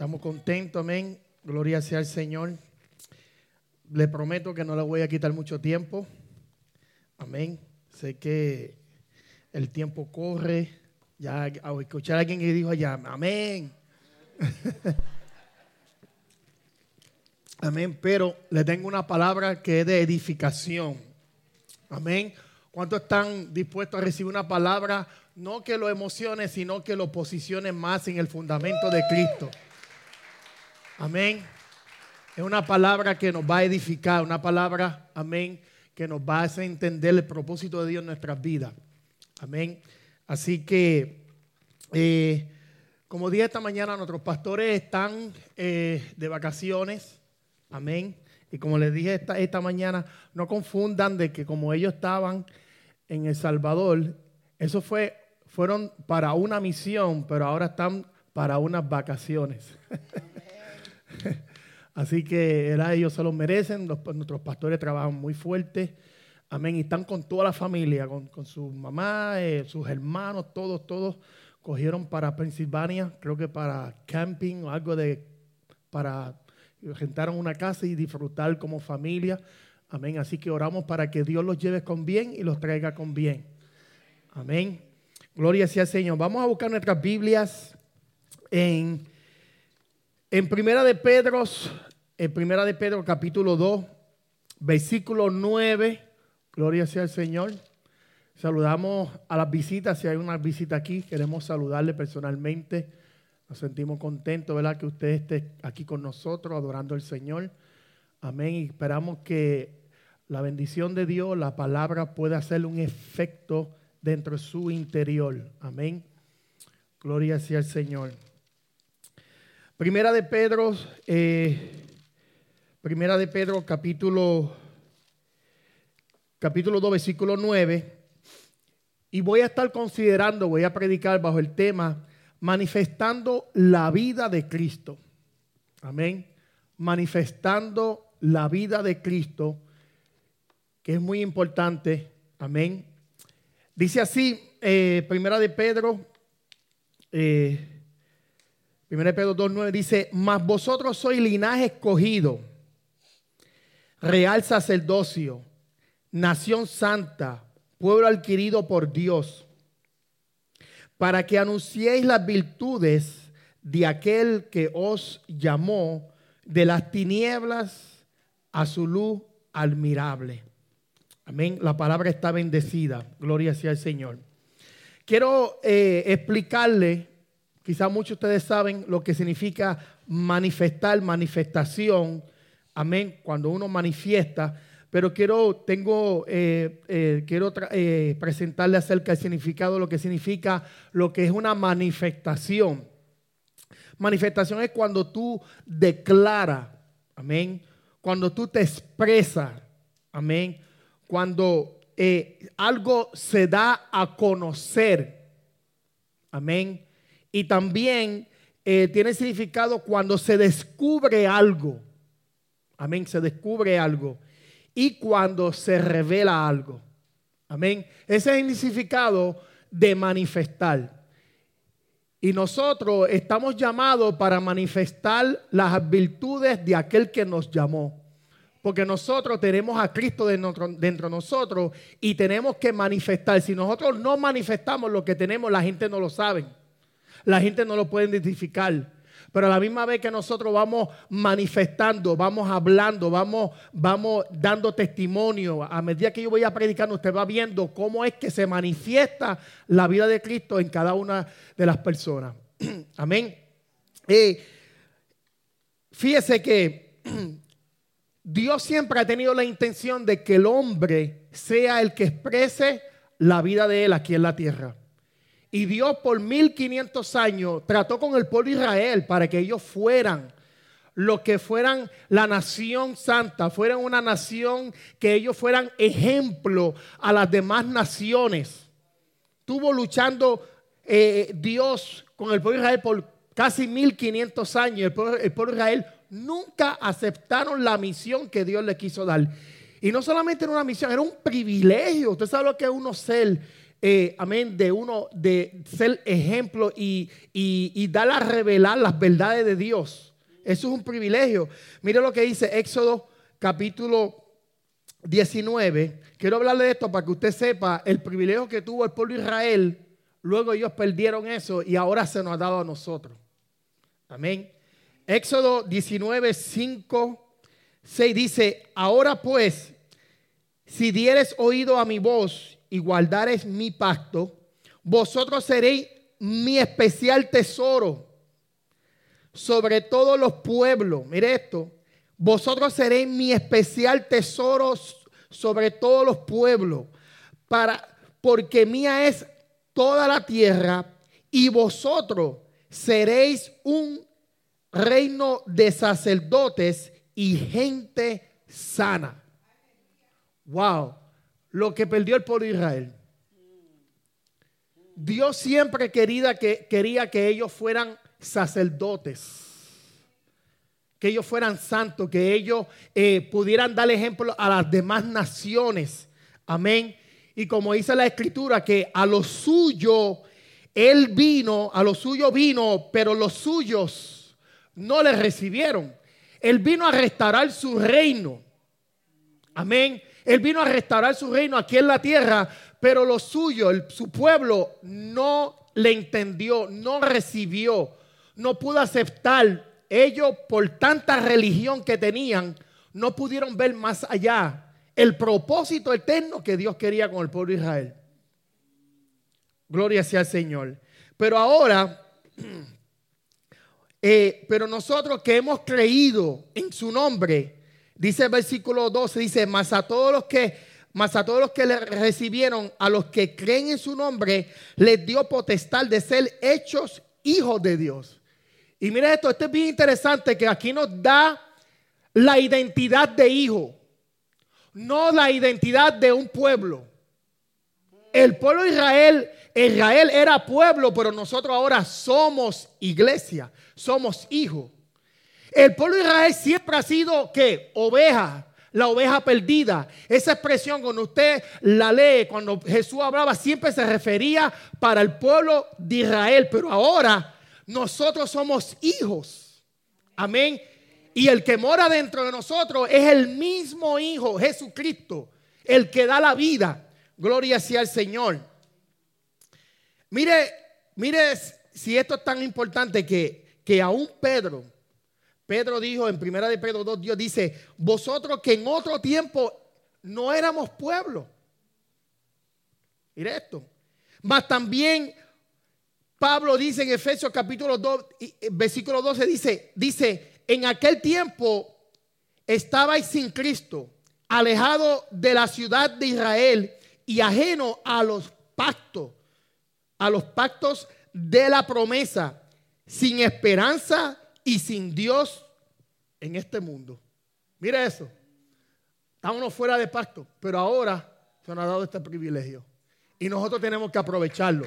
Estamos contentos, amén. Gloria sea al Señor. Le prometo que no le voy a quitar mucho tiempo. Amén. Sé que el tiempo corre. Ya a escuchar a alguien que dijo allá, amén. amén. Pero le tengo una palabra que es de edificación. Amén. ¿Cuántos están dispuestos a recibir una palabra? No que lo emocione, sino que lo posicione más en el fundamento de Cristo. Amén. Es una palabra que nos va a edificar, una palabra, amén, que nos va a hacer entender el propósito de Dios en nuestras vidas. Amén. Así que, eh, como dije esta mañana, nuestros pastores están eh, de vacaciones. Amén. Y como les dije esta, esta mañana, no confundan de que como ellos estaban en El Salvador, eso fue, fueron para una misión, pero ahora están para unas vacaciones. Así que ellos se lo merecen, nuestros pastores trabajan muy fuerte. Amén. Y están con toda la familia, con, su mamá, eh, sus hermanos, todos, todos cogieron para Pensilvania, creo que para camping o algo de, para, rentaron una casa y disfrutar como familia. Amén. Así que oramos para que Dios los lleve con bien y los traiga con bien. Amén. Gloria sea al Señor. Vamos a buscar nuestras Biblias en en Primera de Pedro, en Primera de Pedro capítulo 2, versículo 9, gloria sea al Señor. Saludamos a las visitas, si hay una visita aquí, queremos saludarle personalmente. Nos sentimos contentos, ¿verdad? Que usted esté aquí con nosotros adorando al Señor. Amén. Y esperamos que la bendición de Dios, la palabra, pueda hacerle un efecto dentro de su interior. Amén. Gloria sea al Señor. Primera de Pedro, eh, Primera de Pedro, capítulo, capítulo 2, versículo 9. Y voy a estar considerando, voy a predicar bajo el tema, manifestando la vida de Cristo. Amén. Manifestando la vida de Cristo, que es muy importante. Amén. Dice así, eh, Primera de Pedro, eh, 1 Pedro 2.9 dice, mas vosotros sois linaje escogido, real sacerdocio, nación santa, pueblo adquirido por Dios, para que anunciéis las virtudes de aquel que os llamó de las tinieblas a su luz admirable. Amén. La palabra está bendecida. Gloria sea al Señor. Quiero eh, explicarle Quizá muchos de ustedes saben lo que significa manifestar, manifestación. Amén. Cuando uno manifiesta. Pero quiero, tengo, eh, eh, quiero eh, presentarle acerca del significado, lo que significa lo que es una manifestación. Manifestación es cuando tú declaras, amén. Cuando tú te expresas, amén. Cuando algo se da a conocer, amén y también eh, tiene significado cuando se descubre algo. Amén, se descubre algo. Y cuando se revela algo. Amén. Ese es el significado de manifestar. Y nosotros estamos llamados para manifestar las virtudes de aquel que nos llamó. Porque nosotros tenemos a Cristo dentro, dentro, de nosotros y tenemos que manifestar. Si nosotros no manifestamos lo que tenemos, la gente no lo sabe la gente no lo puede identificar. Pero a la misma vez que nosotros vamos manifestando, vamos hablando, vamos, vamos dando testimonio, a medida que yo voy a predicar, usted va viendo cómo es que se manifiesta la vida de Cristo en cada una de las personas. Amén. Eh, fíjese que Dios siempre ha tenido la intención de que el hombre sea el que exprese la vida de él aquí en la tierra. Y Dios por 1500 años trató con el pueblo de Israel para que ellos fueran lo que fueran la nación santa, fueran una nación que ellos fueran ejemplo a las demás naciones. Tuvo luchando eh, Dios con el pueblo de Israel por casi 1500 años. El pueblo, el pueblo de Israel nunca aceptaron la misión que Dios le quiso dar. Y no solamente era una misión, era un privilegio. Usted sabe lo que es uno ser eh, amén, de uno, de ser ejemplo y, y, dar a revelar las verdades de Dios. Eso es un privilegio. Mire lo que dice Éxodo capítulo 19. Quiero hablarle de esto para que usted sepa el privilegio que tuvo el pueblo de Israel. Luego ellos perdieron eso y ahora se nos ha dado a nosotros. Amén. Éxodo 19, 5, 6 dice, ahora pues, si dieres oído a mi voz y guardares mi pacto, vosotros seréis mi especial tesoro sobre todos los pueblos. Mire esto, vosotros seréis mi especial tesoro sobre todos los pueblos, para, porque mía es toda la tierra y vosotros seréis un reino de sacerdotes y gente sana. Wow, lo que perdió el pueblo de Israel. Dios siempre quería que, quería que ellos fueran sacerdotes, que ellos fueran santos, que ellos eh, pudieran dar ejemplo a las demás naciones. Amén. Y como dice la escritura, que a lo suyo él vino, a lo suyo vino, pero los suyos no le recibieron. Él vino a restaurar su reino. Amén. Él vino a restaurar su reino aquí en la tierra, pero lo suyo, su pueblo, no le entendió, no recibió, no pudo aceptar. Ellos, por tanta religión que tenían, no pudieron ver más allá el propósito eterno que Dios quería con el pueblo de Israel. Gloria sea al Señor. Pero ahora, eh, pero nosotros que hemos creído en su nombre, Dice el versículo 12, dice, más a todos los que, a todos los que le recibieron, a los que creen en su nombre, les dio potestad de ser hechos hijos de Dios. Y mire esto, esto es bien interesante que aquí nos da la identidad de hijo, no la identidad de un pueblo. El pueblo de Israel, Israel era pueblo, pero nosotros ahora somos iglesia, somos hijos. El pueblo de Israel siempre ha sido que oveja, la oveja perdida. Esa expresión cuando usted la lee, cuando Jesús hablaba, siempre se refería para el pueblo de Israel, pero ahora nosotros somos hijos. Amén. Y el que mora dentro de nosotros es el mismo Hijo, Jesucristo, el que da la vida. Gloria sea al Señor. Mire, mire si esto es tan importante que, que aún Pedro, Pedro dijo en primera de Pedro 2, Dios dice, vosotros que en otro tiempo no éramos pueblo. Mire esto. Mas también Pablo dice en Efesios capítulo 2, eh, versículo 12, dice, dice, en aquel tiempo estabais sin Cristo, alejado de la ciudad de Israel y ajeno a los pactos, a los pactos de la promesa, sin esperanza y sin Dios en este mundo. Mira eso. Estamos fuera de pacto, pero ahora se nos ha dado este privilegio. Y nosotros tenemos que aprovecharlo.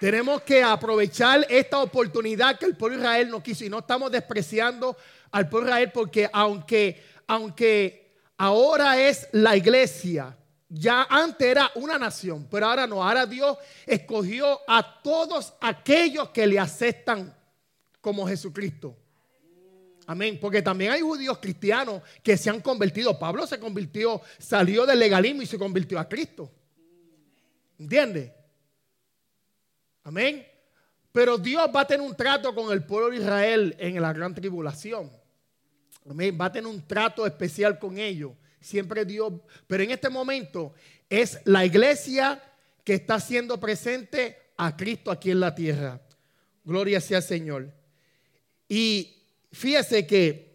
Tenemos que aprovechar esta oportunidad que el pueblo Israel nos quiso. Y no estamos despreciando al pueblo Israel porque aunque, aunque ahora es la iglesia, ya antes era una nación, pero ahora no. Ahora Dios escogió a todos aquellos que le aceptan como Jesucristo. Amén. Porque también hay judíos cristianos que se han convertido. Pablo se convirtió, salió del legalismo y se convirtió a Cristo. ¿Entiende? Amén. Pero Dios va a tener un trato con el pueblo de Israel en la gran tribulación. Amén. Va a tener un trato especial con ellos. Siempre Dios. Pero en este momento es la iglesia que está siendo presente a Cristo aquí en la tierra. Gloria sea al Señor. Y fíjese que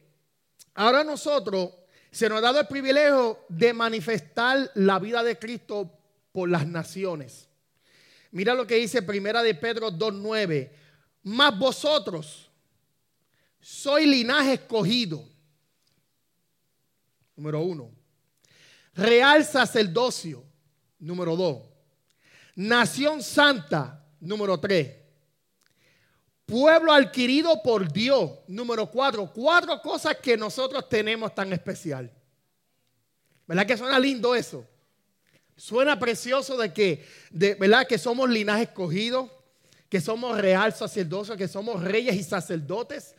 ahora nosotros se nos ha dado el privilegio de manifestar la vida de Cristo por las naciones. Mira lo que dice Primera de Pedro 2.9. Más vosotros soy linaje escogido. Número uno. Real sacerdocio. Número dos. Nación santa. Número tres Pueblo adquirido por Dios. Número cuatro. Cuatro cosas que nosotros tenemos tan especial. ¿Verdad que suena lindo eso? Suena precioso de que, de, ¿verdad? Que somos linaje escogido, que somos real sacerdocio, que somos reyes y sacerdotes.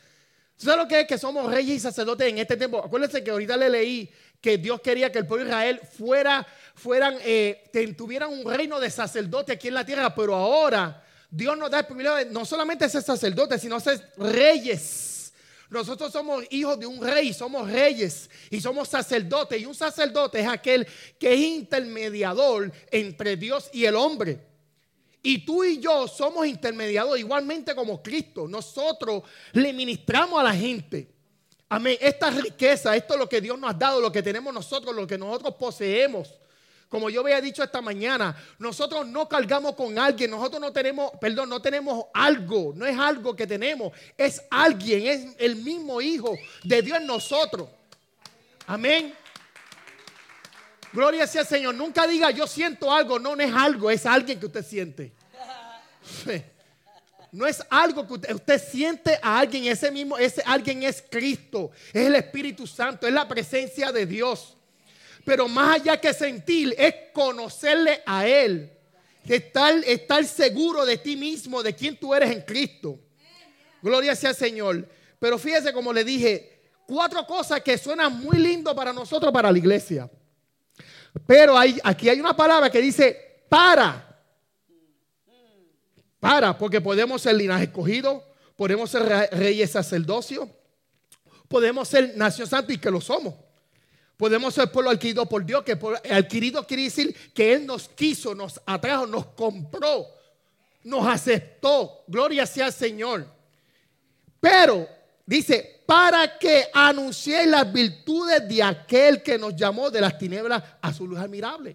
¿Sabes lo que es que somos reyes y sacerdotes en este tiempo? Acuérdense que ahorita le leí que Dios quería que el pueblo de Israel fuera, fueran, eh, tuvieran un reino de sacerdote aquí en la tierra, pero ahora Dios nos da el privilegio no solamente ser sacerdote, sino ser reyes. Nosotros somos hijos de un rey, somos reyes y somos sacerdotes. Y un sacerdote es aquel que es intermediador entre Dios y el hombre. Y tú y yo somos intermediadores, igualmente como Cristo. Nosotros le ministramos a la gente. Amén. Esta riqueza, esto es lo que Dios nos ha dado, lo que tenemos nosotros, lo que nosotros poseemos. Como yo había dicho esta mañana, nosotros no cargamos con alguien, nosotros no tenemos, perdón, no tenemos algo, no es algo que tenemos, es alguien, es el mismo Hijo de Dios en nosotros. Amén. Gloria sea al Señor. Nunca diga yo siento algo, no, no es algo, es alguien que usted siente. No es algo que usted, usted, siente a alguien, ese mismo, ese alguien es Cristo, es el Espíritu Santo, es la presencia de Dios. Pero más allá que sentir, es conocerle a Él. Estar, estar seguro de ti mismo, de quién tú eres en Cristo. Gloria sea al Señor. Pero fíjese como le dije, cuatro cosas que suenan muy lindo para nosotros, para la iglesia. Pero hay, aquí hay una palabra que dice para. Para, porque podemos ser linaje escogido, podemos ser reyes sacerdocio, podemos ser nación santa y que lo somos. Podemos ser pueblo adquirido por Dios, que adquirido quiere decir que Él nos quiso, nos atrajo, nos compró, nos aceptó. Gloria sea al Señor. Pero dice, para que anuncie las virtudes de aquel que nos llamó de las tinieblas a su luz admirable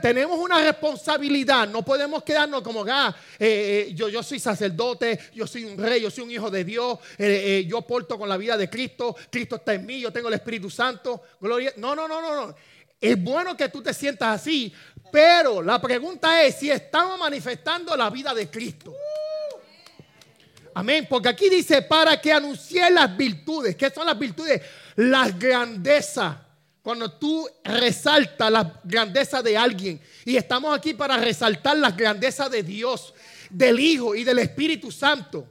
tenemos una responsabilidad, no podemos quedarnos como, ah, eh, eh, yo, yo soy sacerdote, yo soy un rey, yo soy un hijo de Dios, eh, yo porto con la vida de Cristo, Cristo está en mí, yo tengo el Espíritu Santo, gloria. No, no, no, no, no. Es bueno que tú te sientas así, pero la pregunta es si estamos manifestando la vida de Cristo. Amén, porque aquí dice para que anuncie las virtudes. ¿Qué son las virtudes? Las grandezas cuando tú resaltas la grandeza de alguien. Y estamos aquí para resaltar la grandeza de Dios, del Hijo y del Espíritu Santo.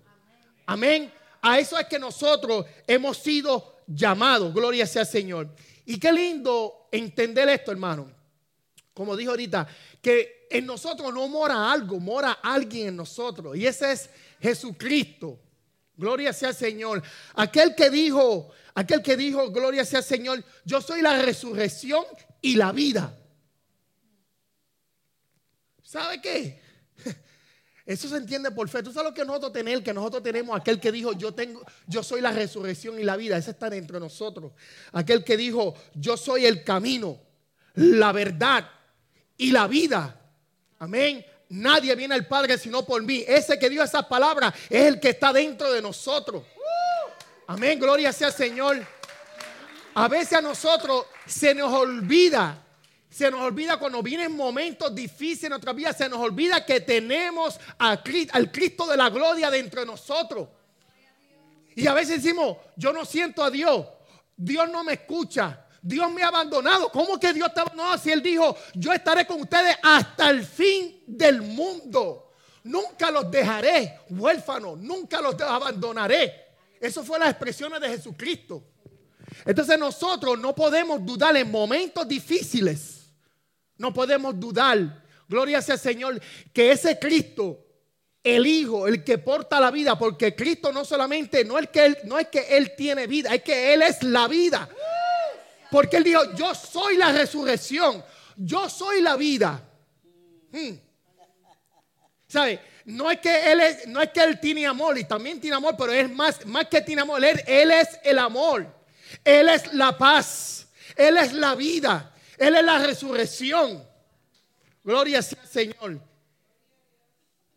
Amén. A eso es que nosotros hemos sido llamados. Gloria sea al Señor. Y qué lindo entender esto, hermano. Como dijo ahorita, que en nosotros no mora algo, mora alguien en nosotros. Y ese es Jesucristo. Gloria sea al Señor. Aquel que dijo, aquel que dijo, gloria sea Señor, yo soy la resurrección y la vida. ¿Sabe qué? Eso se entiende por fe. Tú sabes lo que nosotros tenemos, que nosotros tenemos aquel que dijo, yo tengo, yo soy la resurrección y la vida. Ese está dentro de nosotros. Aquel que dijo, yo soy el camino, la verdad y la vida. Amén. Nadie viene al Padre sino por mí. Ese que dio esas palabras es el que está dentro de nosotros. Amén, gloria sea Señor. A veces a nosotros se nos olvida, se nos olvida cuando vienen momentos difíciles en nuestra vida, se nos olvida que tenemos al Cristo de la gloria dentro de nosotros. Y a veces decimos, yo no siento a Dios, Dios no me escucha, Dios me ha abandonado. ¿Cómo que Dios te abandonado? Si Él dijo, yo estaré con ustedes hasta el fin del mundo. Nunca los dejaré huérfanos, nunca los abandonaré. Eso fue las expresiones de Jesucristo. Entonces nosotros no podemos dudar en momentos difíciles. No podemos dudar, gloria sea al Señor, que ese Cristo, el Hijo, el que porta la vida, porque Cristo no solamente, no es que Él, que Él tiene vida, es que Él es la vida. Porque Él dijo, yo soy la resurrección, yo soy la vida. Hmm. ¿Sabe? No es, que él no es que Él tiene amor, y también tiene amor, pero es más, más que tiene amor, él, es el amor, Él es la paz, Él es la vida, Él es la resurrección. Gloria sea al Señor.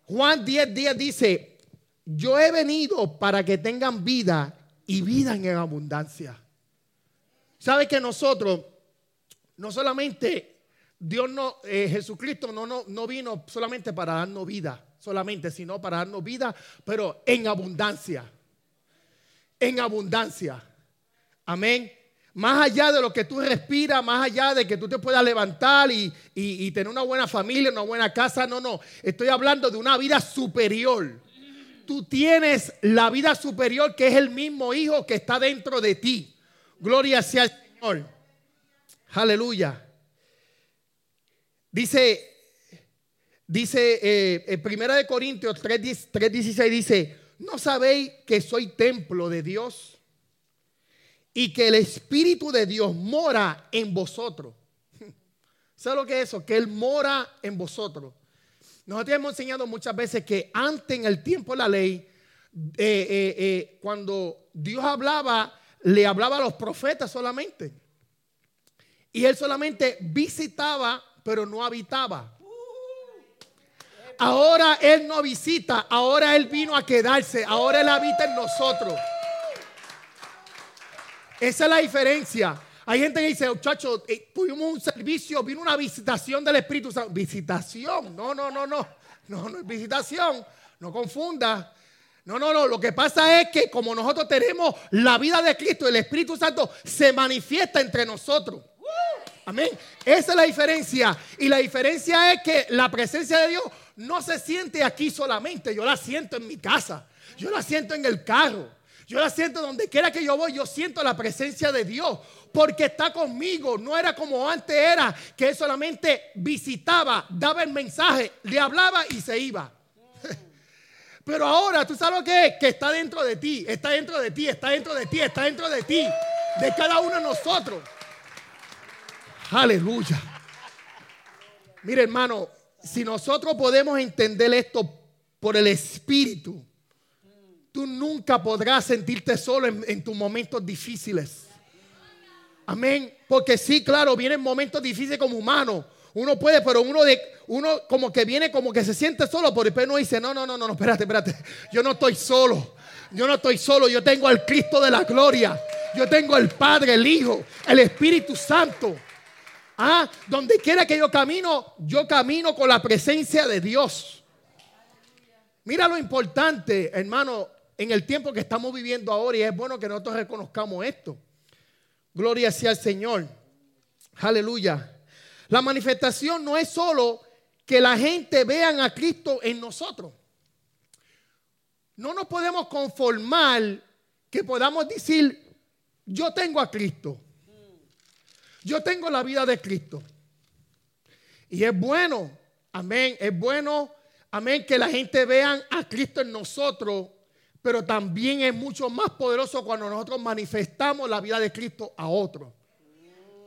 Juan 10 días dice, yo he venido para que tengan vida y vida en abundancia. ¿Sabe que nosotros, no solamente Dios no, eh, Jesucristo no, no, no vino solamente para darnos vida, solamente, sino para darnos vida, pero en abundancia. En abundancia. Amén. Más allá de lo que tú respiras, más allá de que tú te puedas levantar y, y tener una buena familia, una buena casa, no, no. Estoy hablando de una vida superior. Tú tienes la vida superior que es el mismo Hijo que está dentro de ti. Gloria sea al Señor. Aleluya. Dice, dice eh, Primera de Corintios 3.16 dice, ¿no sabéis que soy templo de Dios? Y que el Espíritu de Dios mora en vosotros. ¿Sabes lo que es eso? Que Él mora en vosotros. Nosotros hemos enseñado muchas veces que antes en el tiempo de la ley, eh, eh, cuando Dios hablaba, le hablaba a los profetas solamente. Y Él solamente visitaba, pero no habitaba. Ahora Él no visita, ahora Él vino a quedarse, ahora Él habita en nosotros. Esa es la diferencia. Hay gente que dice, muchachos, eh, tuvimos un servicio, vino una visitación del Espíritu Santo. Visitación, no, no, no, no, no, no visitación, no confunda. No, no, no, lo que pasa es que como nosotros tenemos la vida de Cristo, el Espíritu Santo se manifiesta entre nosotros. Amén. Esa es la diferencia. Y la diferencia es que la presencia de Dios no se siente aquí solamente. Yo la siento en mi casa. Yo la siento en el carro. Yo la siento donde quiera que yo voy. Yo siento la presencia de Dios. Porque está conmigo. No era como antes era. Que él solamente visitaba, daba el mensaje, le hablaba y se iba. Pero ahora, ¿tú sabes lo que es? Que está dentro de ti. Está dentro de ti. Está dentro de ti. Está dentro de ti. De cada uno de nosotros. Aleluya. Mire, hermano, si nosotros podemos entender esto por el Espíritu, tú nunca podrás sentirte solo en, tus momentos difíciles. Amén. Porque sí, claro, vienen momentos difíciles como humano. Uno puede, pero uno de uno como que viene como que se siente solo, por el no dice, no, no, no, no, espérate, espérate. Yo no estoy solo. Yo no estoy solo, yo tengo al Cristo de la gloria. Yo tengo al Padre, el Hijo, el Espíritu Santo. Ah, donde quiera que yo camino, yo camino con la presencia de Dios. Mira lo importante, hermano, en el tiempo que estamos viviendo ahora y es bueno que nosotros reconozcamos esto. Gloria sea al Señor. Aleluya. La manifestación no es solo que la gente vean a Cristo en nosotros. No nos podemos conformar que podamos decir, yo tengo a Cristo. Yo tengo la vida de Cristo. Y es bueno, amén, es bueno, amén, que la gente vea a Cristo en nosotros, pero también es mucho más poderoso cuando nosotros manifestamos la vida de Cristo a otros.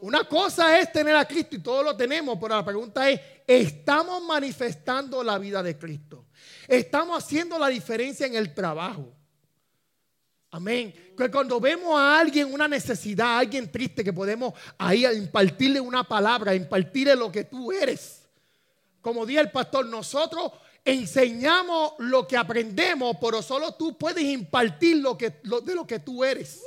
Una cosa es tener a Cristo y todos lo tenemos, pero la pregunta es, ¿estamos manifestando la vida de Cristo? ¿Estamos haciendo la diferencia en el trabajo? Amén. Que cuando vemos a alguien una necesidad, a alguien triste, que podemos ahí impartirle una palabra, impartirle lo que tú eres. Como dice el pastor, nosotros enseñamos lo que aprendemos, pero solo tú puedes impartir lo que, de lo que tú eres.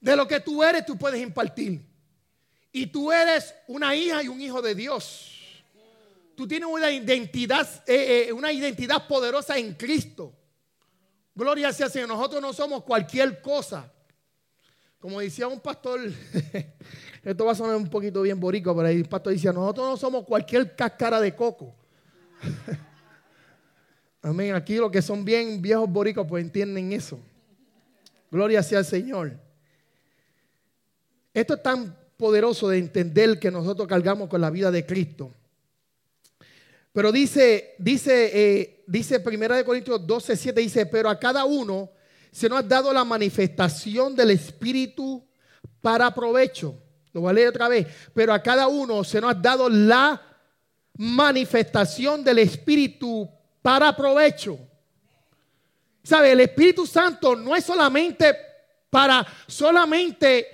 De lo que tú eres, tú puedes impartir. Y tú eres una hija y un hijo de Dios. Tú tienes una identidad, eh, eh, una identidad poderosa en Cristo. Gloria sea Señor. Nosotros no somos cualquier cosa. Como decía un pastor, esto va a sonar un poquito bien borico, pero ahí el pastor decía, nosotros no somos cualquier cáscara de coco. Amén. Aquí los que son bien viejos boricos, pues entienden eso. Gloria sea al Señor. Esto es tan poderoso de entender que nosotros cargamos con la vida de Cristo. Pero dice, dice, eh, dice Primera de Corintios 12, 7, dice, pero a cada uno se nos ha dado la manifestación del Espíritu para provecho. Lo voy a leer otra vez. Pero a cada uno se nos ha dado la manifestación del Espíritu para provecho. ¿Sabe? El Espíritu Santo no es solamente para solamente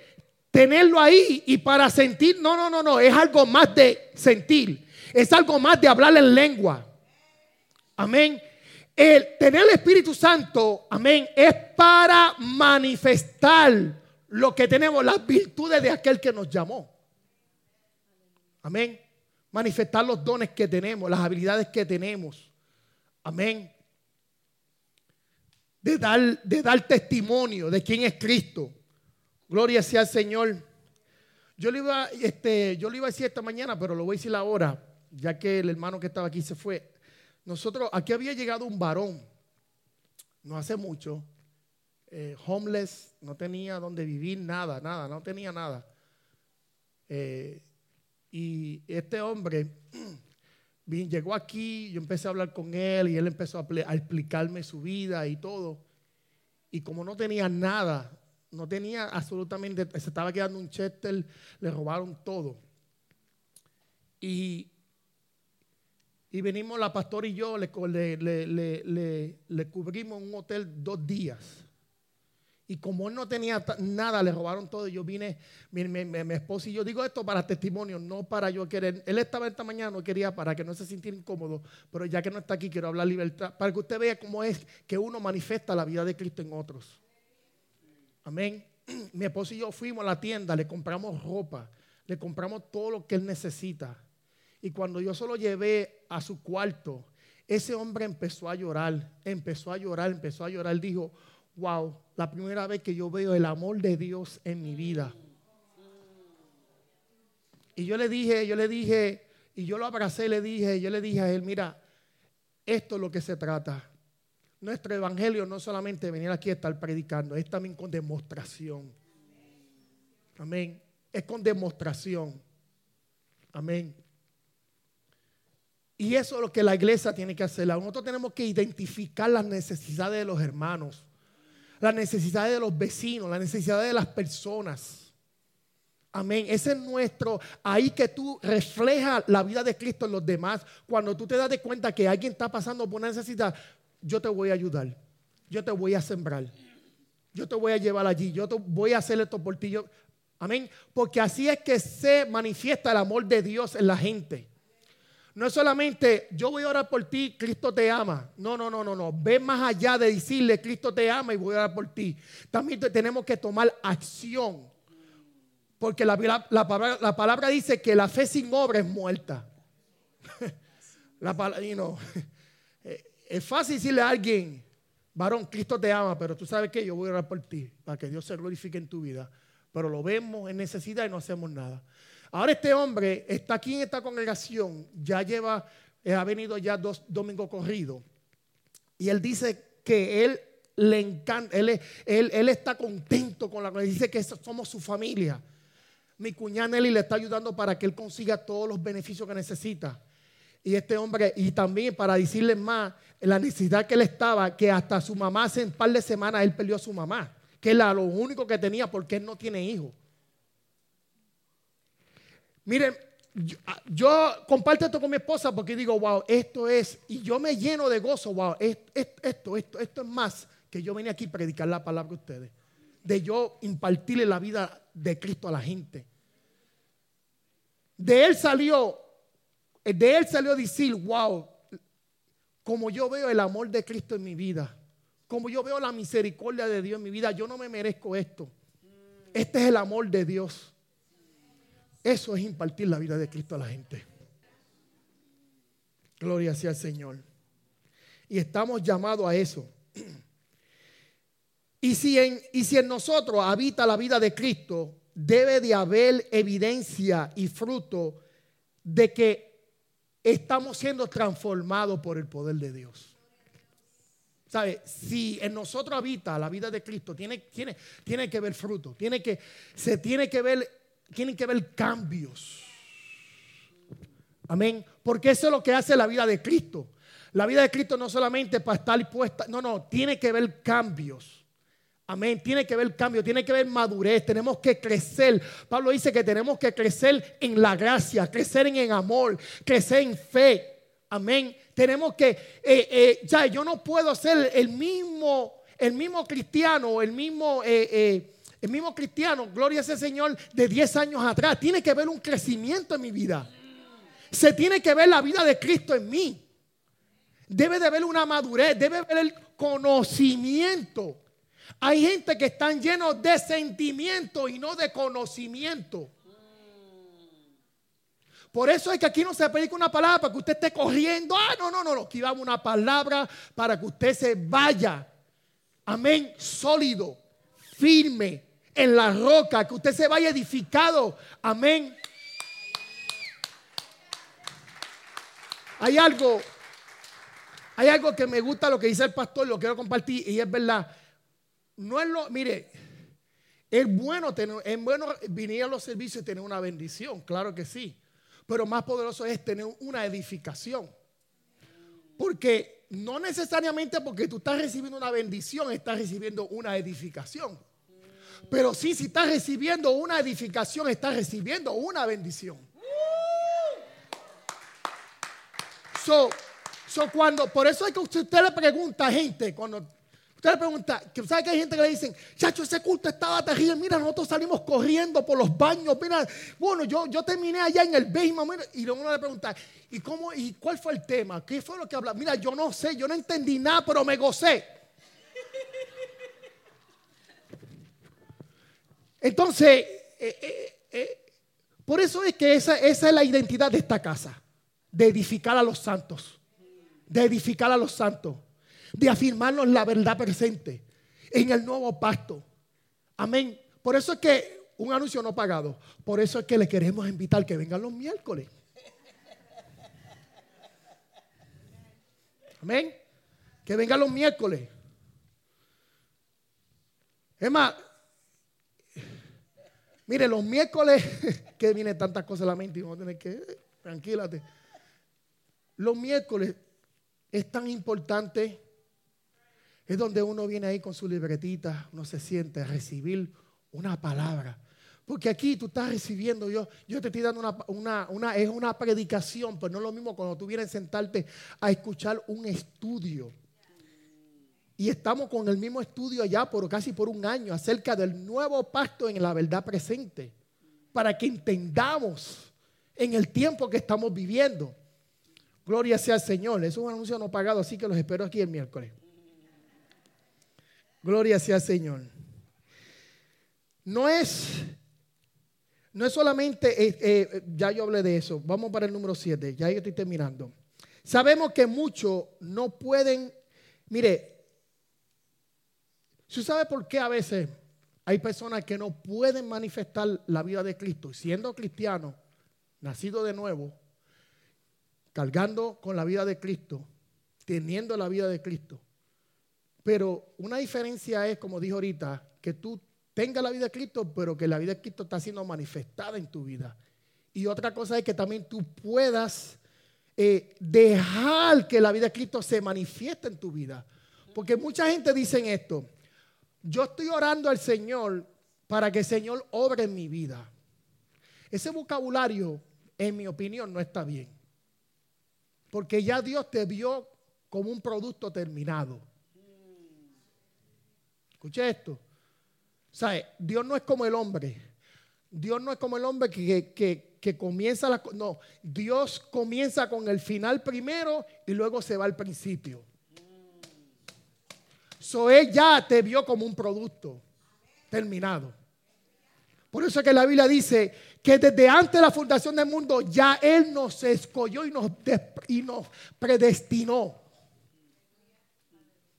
tenerlo ahí y para sentir. No, no, no, no. Es algo más de sentir es algo más de hablar en lengua. Amén. El tener el Espíritu Santo, amén, es para manifestar lo que tenemos, las virtudes de aquel que nos llamó. Amén. Manifestar los dones que tenemos, las habilidades que tenemos. Amén. de dar, de dar testimonio de quién es Cristo. Gloria sea al Señor. Yo le, iba, este, yo le iba a decir esta mañana, pero lo voy a decir ahora, ya que el hermano que estaba aquí se fue. Nosotros, aquí había llegado un varón, no hace mucho, eh, homeless, no tenía donde vivir, nada, nada, no tenía nada. Eh, y este hombre llegó aquí, yo empecé a hablar con él y él empezó a, a, explicarme su vida y todo. Y como no tenía nada, no tenía absolutamente, se estaba quedando un Chester, le robaron todo. Y, y venimos la pastora y yo, le, le, le, le cubrimos un hotel dos días. Y como él no tenía nada, le robaron todo. Yo vine, mi, mi, mi, esposo y yo digo esto para testimonio, no para yo querer. Él estaba esta mañana, no quería para que no se sintiera incómodo, pero ya que no está aquí, quiero hablar libertad, para que usted vea cómo es que uno manifiesta la vida de Cristo en otros. Amén. Mi esposo y yo fuimos a la tienda, le compramos ropa, le compramos todo lo que él necesita. Y cuando yo solo llevé a su cuarto, ese hombre empezó a llorar, empezó a llorar, empezó a llorar. Dijo, wow, la primera vez que yo veo el amor de Dios en mi vida. Y yo le dije, yo le dije, y yo lo abracé, le dije, yo le dije a él, mira, esto es lo que se trata. Nuestro evangelio no solamente venir aquí a estar predicando, es también con demostración. Amén. Es con demostración. Amén. Y eso es lo que la iglesia tiene que hacer. Nosotros tenemos que identificar las necesidades de los hermanos las necesidades de los vecinos, las necesidades de las personas. Amén. Ese es nuestro, ahí que tú reflejas la vida de Cristo en los demás. Cuando tú te das de cuenta que alguien está pasando por una necesidad, yo te voy a ayudar. Yo te voy a sembrar. Yo te voy a llevar allí. Yo te voy a hacer esto por amén. Porque así es que se manifiesta el amor de Dios en la gente. No es solamente yo voy a orar por ti, Cristo te ama. No, no, no, no, no. Ve más allá de decirle Cristo te ama y voy a orar por ti. También tenemos que tomar acción. Porque la, palabra, dice que la fe sin obra es muerta. la, eh, es fácil decirle a alguien, varón, Cristo te ama, pero tú sabes que yo voy a orar por ti, para que Dios se glorifique en tu vida. Pero lo vemos en necesidad y no hacemos nada. Ahora este hombre está aquí en esta congregación, ya lleva, eh, ha venido ya dos domingos corridos. Y él dice que él le encanta, él, él, está contento con la dice que somos su familia. Mi cuñada Nelly le está ayudando para que él consiga todos los beneficios que necesita. Y este hombre, y también para decirle más, la necesidad que él estaba, que hasta su mamá hace un par de semanas él perdió a su mamá, que era lo único que tenía porque él no tiene hijos. Miren, ah, yo, comparto esto con mi esposa porque digo, wow, esto es, y yo me lleno de gozo, wow, esto, esto, esto, esto es más que yo vine aquí a predicar la palabra a ustedes, de yo impartirle la vida de Cristo a la gente. De él salió, de él salió decir, wow, como yo veo el amor de Cristo en mi vida, como yo veo la misericordia de Dios en mi vida, yo no me merezco esto. Este es el amor de Dios. Eso es impartir la vida de Cristo a la gente. Gloria sea al Señor. Y estamos llamados a eso. Y si, en, y si en nosotros habita la vida de Cristo, debe de haber evidencia y fruto de que estamos siendo transformados por el poder de Dios. ¿Sabe? Si en nosotros habita la vida de Cristo, tiene, tiene, tiene que ver fruto, tiene que, se tiene que ver tienen que ver cambios. Amén. Porque eso es lo que hace la vida de Cristo. La vida de Cristo no solamente para estar puesta, no, no, tiene que ver cambios. Amén. Tiene que ver cambios, tiene que ver madurez. Tenemos que crecer. Pablo dice que tenemos que crecer en la gracia, crecer en el amor, crecer en fe. Amén. Tenemos que, eh, eh, ya, yo no puedo ser el mismo, el mismo cristiano, el mismo eh, el mismo cristiano, gloria a ese Señor, de 10 años atrás, tiene que ver un crecimiento en mi vida. Se tiene que ver la vida de Cristo en mí. Debe de haber una madurez, debe haber el conocimiento. Hay gente que están llenos de sentimiento y no de conocimiento. Por eso es que aquí no se predica una palabra para que usted esté corriendo. Ah, no, no, no, no. Aquí vamos una palabra para que usted se vaya amén, sólido, firme, en la roca, que usted se vaya edificado, amén. Hay algo, hay algo que me gusta lo que dice el pastor, lo quiero compartir y es verdad. No es lo, mire, es bueno tener, bueno venir a los servicios y tener una bendición, claro que sí. Pero más poderoso es tener una edificación. Porque no necesariamente porque tú estás recibiendo una bendición, estás recibiendo una edificación. Pero sí, si estás recibiendo una edificación, estás recibiendo una bendición. So, so cuando, por eso es que usted, le pregunta a gente, cuando usted le pregunta, sabe que hay gente que le dicen, chacho, ese culto estaba terrible, mira, nosotros salimos corriendo por los baños, mira, bueno, yo, yo terminé allá en el basement, y uno le pregunta, ¿y cómo, y cuál fue el tema? ¿Qué fue lo que hablaba? Mira, yo no sé, yo no entendí nada, pero me gocé. Entonces, eh, eh, eh, por eso es que esa, es la identidad de esta casa de edificar a los santos, de edificar a los santos, de afirmarnos la verdad presente en el nuevo pacto. Amén. Por eso es que un anuncio no pagado, por eso es que le queremos invitar que vengan los miércoles. Amén. Que vengan los miércoles. Es más, mire, los miércoles, que viene tantas cosas a la mente y vamos a tener que, tranquilate. Los miércoles es tan importante. Es donde uno viene ahí con su libretita, uno se siente a recibir una palabra. Porque aquí tú estás recibiendo, yo, yo te estoy dando una, una, es una predicación, pero no es lo mismo cuando tú vienes a sentarte a escuchar un estudio. Y estamos con el mismo estudio allá por casi por un año acerca del nuevo pacto en la verdad presente, para que entendamos en el tiempo que estamos viviendo. Gloria sea al Señor. Es un anuncio no pagado, así que los espero aquí el miércoles. Gloria sea al Señor. No es, no es solamente, eh, eh, ya yo hablé de eso. Vamos para el número 7, ya yo estoy terminando. Sabemos que muchos no pueden, mire, ¿usted sabe por qué a veces hay personas que no pueden manifestar la vida de Cristo? Siendo cristiano, nacido de nuevo, cargando con la vida de Cristo, teniendo la vida de Cristo. Pero una diferencia es, como dijo ahorita, que tú tengas la vida de Cristo, pero que la vida de Cristo está siendo manifestada en tu vida. Y otra cosa es que también tú puedas eh, dejar que la vida de Cristo se manifieste en tu vida. Porque mucha gente dice esto, yo estoy orando al Señor para que el Señor obre en mi vida. Ese vocabulario, en mi opinión, no está bien. Porque ya Dios te vio como un producto terminado. Escuche esto. ¿Sabe? Dios no es como el hombre. Dios no es como el hombre que, comienza la... No, Dios comienza con el final primero y luego se va al principio. So él ya te vio como un producto terminado. Por eso es que la Biblia dice que desde antes de la fundación del mundo ya Él nos escogió y nos, y nos predestinó.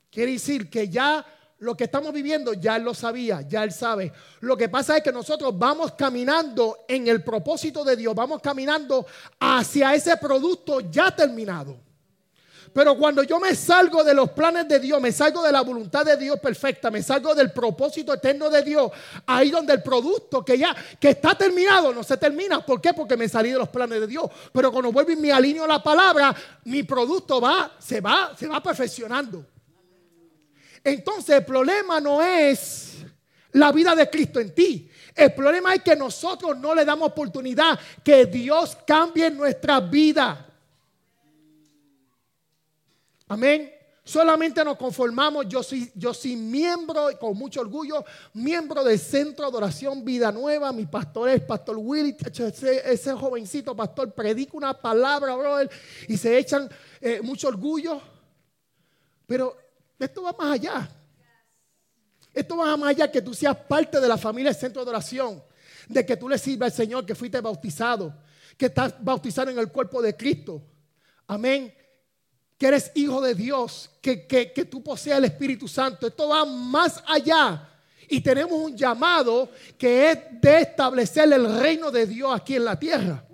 Quiere decir que ya lo que estamos viviendo ya Él lo sabía, ya Él sabe. Lo que pasa es que nosotros vamos caminando en el propósito de Dios, vamos caminando hacia ese producto ya terminado. Pero cuando yo me salgo de los planes de Dios, me salgo de la voluntad de Dios perfecta, me salgo del propósito eterno de Dios, ahí donde el producto que ya que está terminado no se termina. ¿Por qué? Porque me salí de los planes de Dios. Pero cuando vuelvo y me alineo a la palabra, mi producto va, se va, se va perfeccionando. Entonces el problema no es la vida de Cristo en ti. El problema es que nosotros no le damos oportunidad que Dios cambie nuestra vida. Amén. Solamente nos conformamos, yo soy, yo soy miembro, con mucho orgullo, miembro del Centro de Adoración Vida Nueva. Mi pastor es Pastor Willy, ese, jovencito pastor predica una palabra, brother, y se echan eh, mucho orgullo. Pero esto va más allá. Esto va más allá que tú seas parte de la familia del Centro de Adoración, de que tú le sirvas al Señor, que fuiste bautizado, que estás bautizado en el cuerpo de Cristo. Amén que eres hijo de Dios, que, que, que tú poseas el Espíritu Santo. Esto va más allá. Y tenemos un llamado que es de establecer el reino de Dios aquí en la tierra.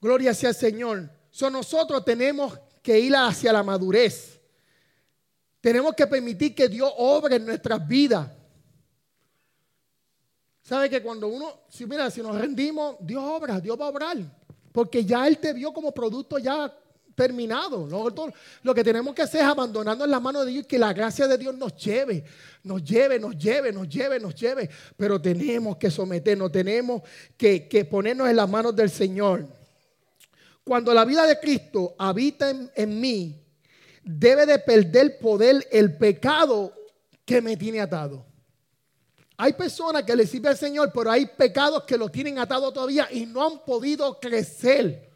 Gloria sea al Señor. So, nosotros tenemos que ir hacia la madurez. Tenemos que permitir que Dios obre en nuestras vidas. ¿Sabe que cuando uno, si mira, si nos rendimos, Dios obra, Dios va a obrar? Porque ya Él te vio como producto ya terminado. Lo que tenemos que hacer es abandonarnos en las manos de Dios y que la gracia de Dios nos lleve, nos lleve, nos lleve, nos lleve, nos lleve. Pero tenemos que someternos, tenemos que, ponernos en las manos del Señor. Cuando la vida de Cristo habita en, mí, debe de perder poder el pecado que me tiene atado. Hay personas que le sirven al Señor, pero hay pecados que lo tienen atado todavía y no han podido crecer.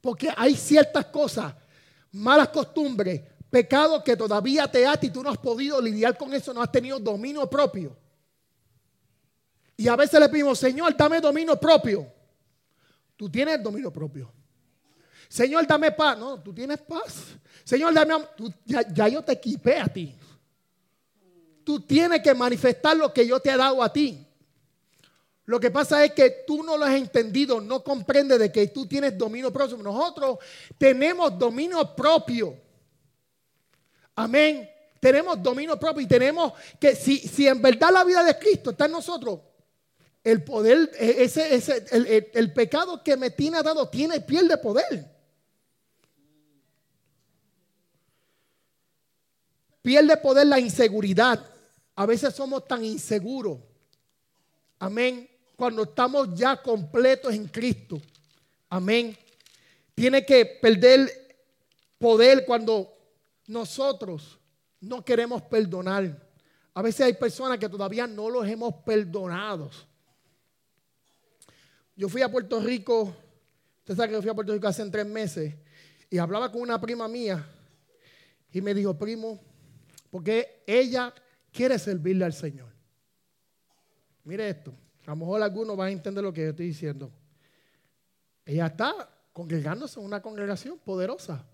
Porque hay ciertas cosas, malas costumbres, pecados que todavía te atan y tú no has podido lidiar con eso, no has tenido dominio propio. Y a veces le pedimos, Señor, dame dominio propio. Tú tienes dominio propio. Señor, dame paz. No, tú tienes paz. Señor, dame ya, ya, yo te equipé a ti. Tú tienes que manifestar lo que yo te he dado a ti. Lo que pasa es que tú no lo has entendido, no comprendes de que tú tienes dominio propio. Nosotros tenemos dominio propio. Amén. Tenemos dominio propio y tenemos que, si, si en verdad la vida de Cristo está en nosotros, el poder, ese, ese, el, el pecado que me tiene dado tiene, piel de poder. Pierde poder la inseguridad. A veces somos tan inseguros. Amén. Cuando estamos ya completos en Cristo. Amén. Tiene que perder poder cuando nosotros no queremos perdonar. A veces hay personas que todavía no los hemos perdonado. Yo fui a Puerto Rico, usted sabe que yo fui a Puerto Rico hace tres meses, y hablaba con una prima mía, y me dijo, primo, porque ella quiere servirle al Señor. Mire esto. A lo mejor algunos van a entender lo que yo estoy diciendo. Ella está congregándose en una congregación poderosa.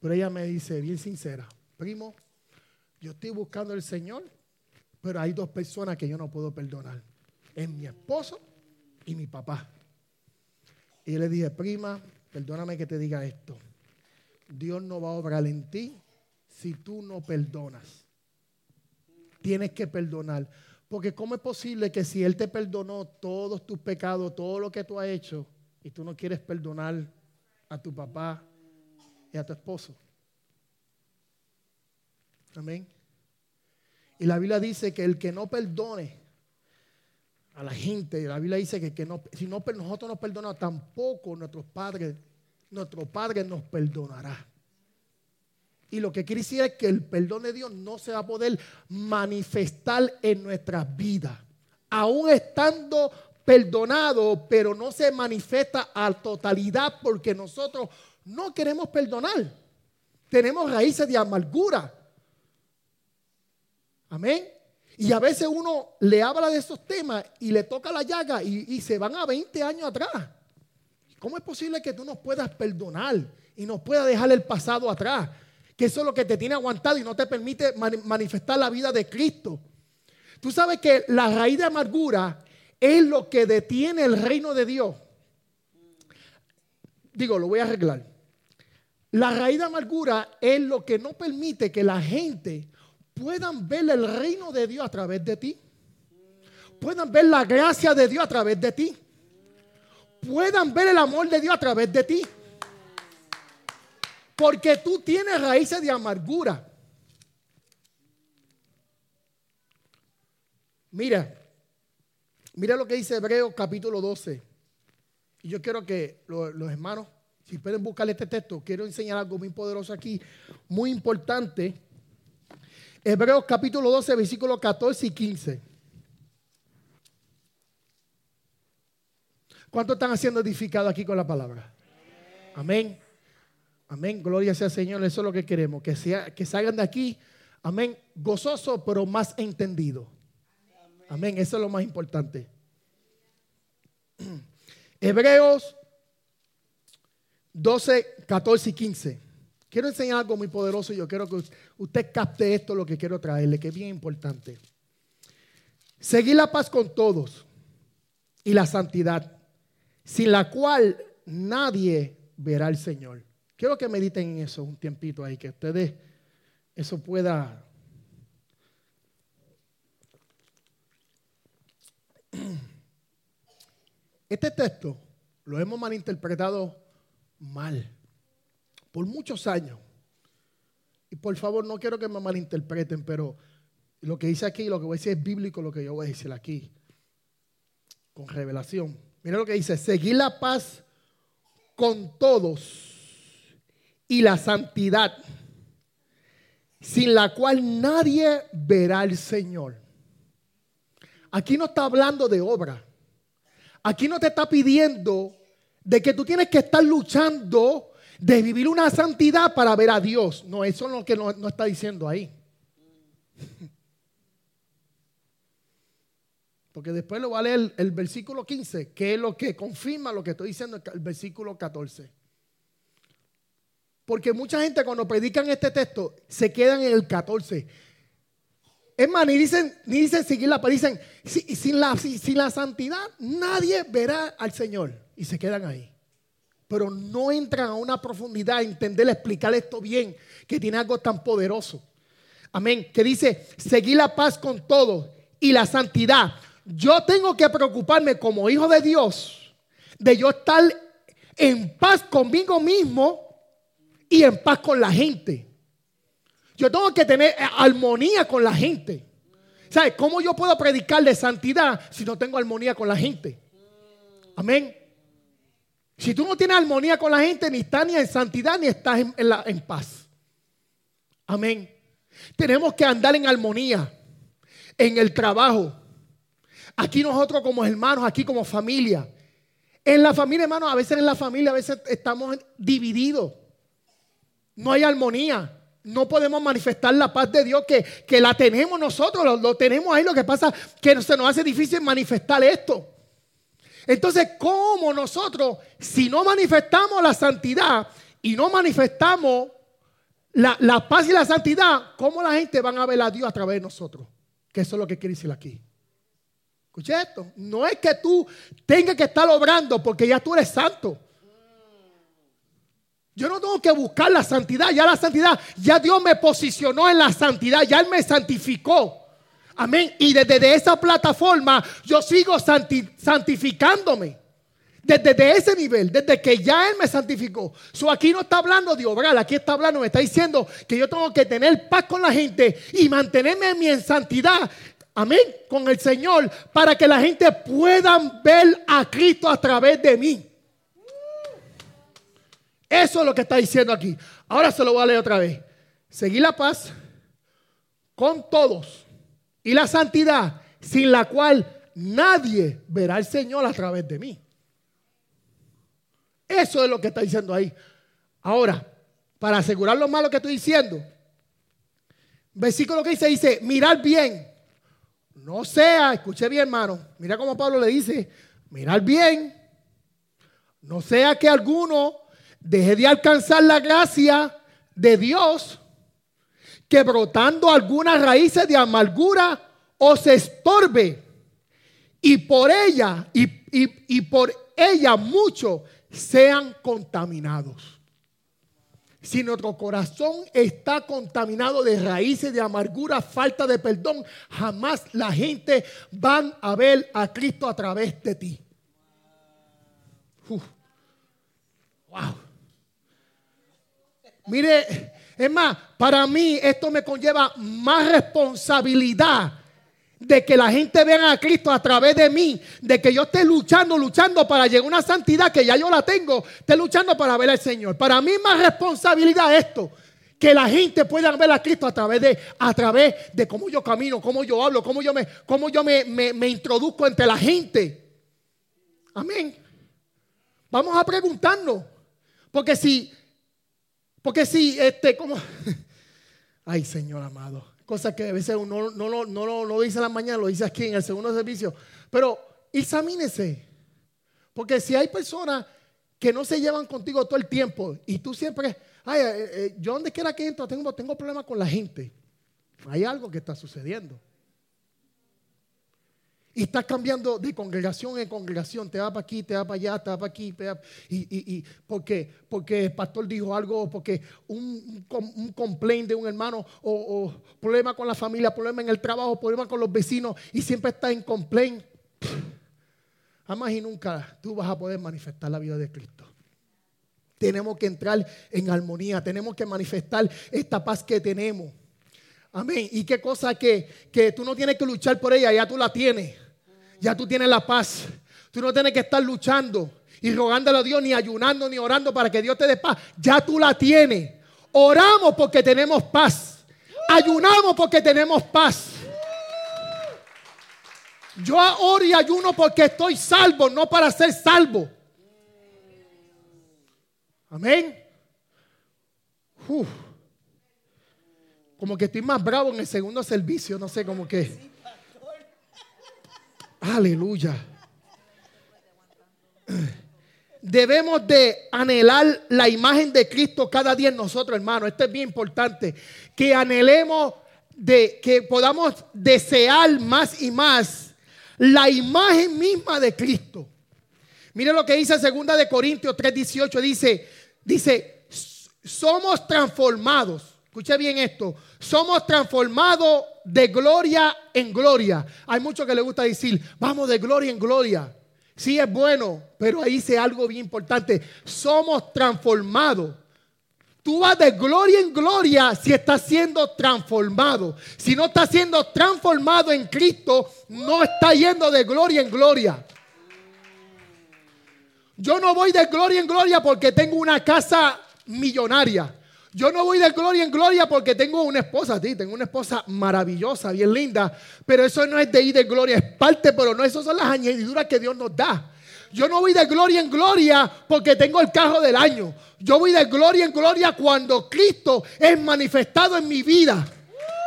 Pero ella me dice, bien sincera, primo, yo estoy buscando al Señor, pero hay dos personas que yo no puedo perdonar. Es mi esposo y mi papá. Y yo le dije, prima, perdóname que te diga esto. Dios no va a obrar en ti si tú no perdonas. Tienes que perdonar. Porque ¿cómo es posible que si Él te perdonó todos tus pecados, todo lo que tú has hecho, y tú no quieres perdonar a tu papá y a tu esposo? Amén. Y la Biblia dice que el que no perdone a la gente, la Biblia dice que, que no, si no, nosotros no perdonamos, tampoco nuestros padres, nuestro Padre nos perdonará. Y lo que quiere decir es que el perdón de Dios no se va a poder manifestar en nuestras vidas. Aún estando perdonado, pero no se manifiesta a totalidad porque nosotros no queremos perdonar. Tenemos raíces de amargura. Amén. Y a veces uno le habla de esos temas y le toca la llaga y, y se van a 20 años atrás. ¿Cómo es posible que tú nos puedas perdonar y nos puedas dejar el pasado atrás? Que eso es lo que te tiene aguantado y no te permite manifestar la vida de Cristo. Tú sabes que la raíz de amargura es lo que detiene el reino de Dios. Digo, lo voy a arreglar. La raíz de amargura es lo que no permite que la gente puedan ver el reino de Dios a través de ti. Puedan ver la gracia de Dios a través de ti. Puedan ver el amor de Dios a través de ti. Porque tú tienes raíces de amargura. Mira, mira lo que dice Hebreos capítulo 12. Y yo quiero que los, hermanos, si pueden buscar este texto, quiero enseñar algo muy poderoso aquí, muy importante. Hebreos capítulo 12, versículos 14 y 15. ¿Cuántos están haciendo edificado aquí con la palabra? Amén. Amén, gloria sea Señor, eso es lo que queremos, que, sea, que salgan de aquí, amén, gozoso, pero más entendido. Amén, eso es lo más importante. Hebreos 12, 14 y 15. Quiero enseñar algo muy poderoso y yo quiero que usted capte esto, lo que quiero traerle, que es bien importante. Seguir la paz con todos y la santidad, sin la cual nadie verá al Señor. Quiero que mediten en eso un tiempito ahí, que ustedes eso pueda... Este texto lo hemos malinterpretado mal por muchos años. Y por favor, no quiero que me malinterpreten, pero lo que dice aquí, lo que voy a decir es bíblico, lo que yo voy a decir aquí, con revelación. Mira lo que dice, seguir la paz con todos y la santidad, sin la cual nadie verá al Señor. Aquí no está hablando de obra. Aquí no te está pidiendo de que tú tienes que estar luchando de vivir una santidad para ver a Dios. No, eso es lo que no, está diciendo ahí. Porque después lo va a leer el, versículo 15, que es lo que confirma lo que estoy diciendo el versículo 14. Porque mucha gente cuando predican este texto se quedan en el 14. Es más, ni dicen, ni dicen seguir la dicen sin la, sin la santidad nadie verá al Señor. Y se quedan ahí. Pero no entran a una profundidad, a entender, explicar esto bien, que tiene algo tan poderoso. Amén. Que dice, seguir la paz con todos y la santidad yo tengo que preocuparme como hijo de Dios de yo estar en paz conmigo mismo y en paz con la gente. Yo tengo que tener armonía con la gente. ¿Sabes cómo yo puedo predicar de santidad si no tengo armonía con la gente? Amén. Si tú no tienes armonía con la gente, ni estás ni en santidad ni estás en, en paz. Amén. Tenemos que andar en armonía en el trabajo, Aquí nosotros como hermanos, aquí como familia. En la familia, hermanos, a veces en la familia, a veces estamos divididos. No hay armonía. No podemos manifestar la paz de Dios que, que la tenemos nosotros, lo, tenemos ahí. Lo que pasa que se nos hace difícil manifestar esto. Entonces, ¿cómo nosotros, si no manifestamos la santidad y no manifestamos la, la, paz y la santidad, ¿cómo la gente van a ver a Dios a través de nosotros? Que eso es lo que quiere decir aquí. Escucha esto. No es que tú tengas que estar obrando porque ya tú eres santo. Yo no tengo que buscar la santidad. Ya la santidad, ya Dios me posicionó en la santidad. Ya Él me santificó. Amén. Y desde esa plataforma yo sigo santificándome. Desde, ese nivel, desde que ya Él me santificó. So aquí no está hablando de obrar, aquí está hablando, me está diciendo que yo tengo que tener paz con la gente y mantenerme en mi santidad amén, con el Señor, para que la gente pueda ver a Cristo a través de mí. Eso es lo que está diciendo aquí. Ahora se lo voy a leer otra vez. Seguir la paz con todos y la santidad, sin la cual nadie verá al Señor a través de mí. Eso es lo que está diciendo ahí. Ahora, para asegurar lo malo que estoy diciendo, versículo que dice, dice, mirar bien no sea, escuche bien hermano, mira cómo Pablo le dice, mirar bien, no sea que alguno deje de alcanzar la gracia de Dios, que brotando algunas raíces de amargura os estorbe y por ella y, y por ella muchos sean contaminados. Si nuestro corazón está contaminado de raíces de amargura, falta de perdón, jamás la gente van a ver a Cristo a través de ti. Wow. Mire, es más, para mí esto me conlleva más responsabilidad de que la gente vea a Cristo a través de mí, de que yo esté luchando, luchando para llegar a una santidad que ya yo la tengo, esté luchando para ver al Señor. Para mí más responsabilidad esto, que la gente pueda ver a Cristo a través de, a través de cómo yo camino, cómo yo hablo, cómo yo me, cómo yo me, me, introduzco entre la gente. Amén. Vamos a preguntarnos, porque si, porque si, este, como, ay Señor amado. Cosa que a veces uno no, no, no, lo dice en la mañana, lo dice aquí en el segundo servicio. Pero examínese. Porque si hay personas que no se llevan contigo todo el tiempo y tú siempre, ay, eh, eh, yo donde quiera que entro tengo, tengo problemas con la gente. Hay algo que está sucediendo. Y estás cambiando de congregación en congregación. Te va para aquí, te va para allá, te va para aquí. y, y, ¿Por qué? Porque el pastor dijo algo, porque un, un complaint de un hermano, o, problema con la familia, problema en el trabajo, problema con los vecinos, y siempre estás en complaint. Jamás y nunca tú vas a poder manifestar la vida de Cristo. Tenemos que entrar en armonía, tenemos que manifestar esta paz que tenemos. Amén. Y qué cosa que, que tú no tienes que luchar por ella, ya tú la tienes ya tú tienes la paz. Tú no tienes que estar luchando y rogándole a Dios, ni ayunando, ni orando para que Dios te dé paz. Ya tú la tienes. Oramos porque tenemos paz. Ayunamos porque tenemos paz. Yo oro y ayuno porque estoy salvo, no para ser salvo. Amén. Como que estoy más bravo en el segundo servicio, no sé, como que... Aleluya. Debemos de anhelar la imagen de Cristo cada día en nosotros, hermano. Esto es bien importante. Que anhelemos de que podamos desear más y más la imagen misma de Cristo. Mire lo que dice segunda de Corintios 3:18 dice, dice, somos transformados. Escuche bien esto, somos transformados de gloria en gloria. Hay muchos que les gusta decir, vamos de gloria en gloria. Sí es bueno, pero ahí dice algo bien importante. Somos transformados. Tú vas de gloria en gloria si estás siendo transformado. Si no estás siendo transformado en Cristo, no está yendo de gloria en gloria. Yo no voy de gloria en gloria porque tengo una casa millonaria. Yo no voy de gloria en gloria porque tengo una esposa, ti, tengo una esposa maravillosa, bien linda, pero eso no es de ir de gloria, es parte, pero no, esas son las añadiduras que Dios nos da. Yo no voy de gloria en gloria porque tengo el carro del año. Yo voy de gloria en gloria cuando Cristo es manifestado en mi vida.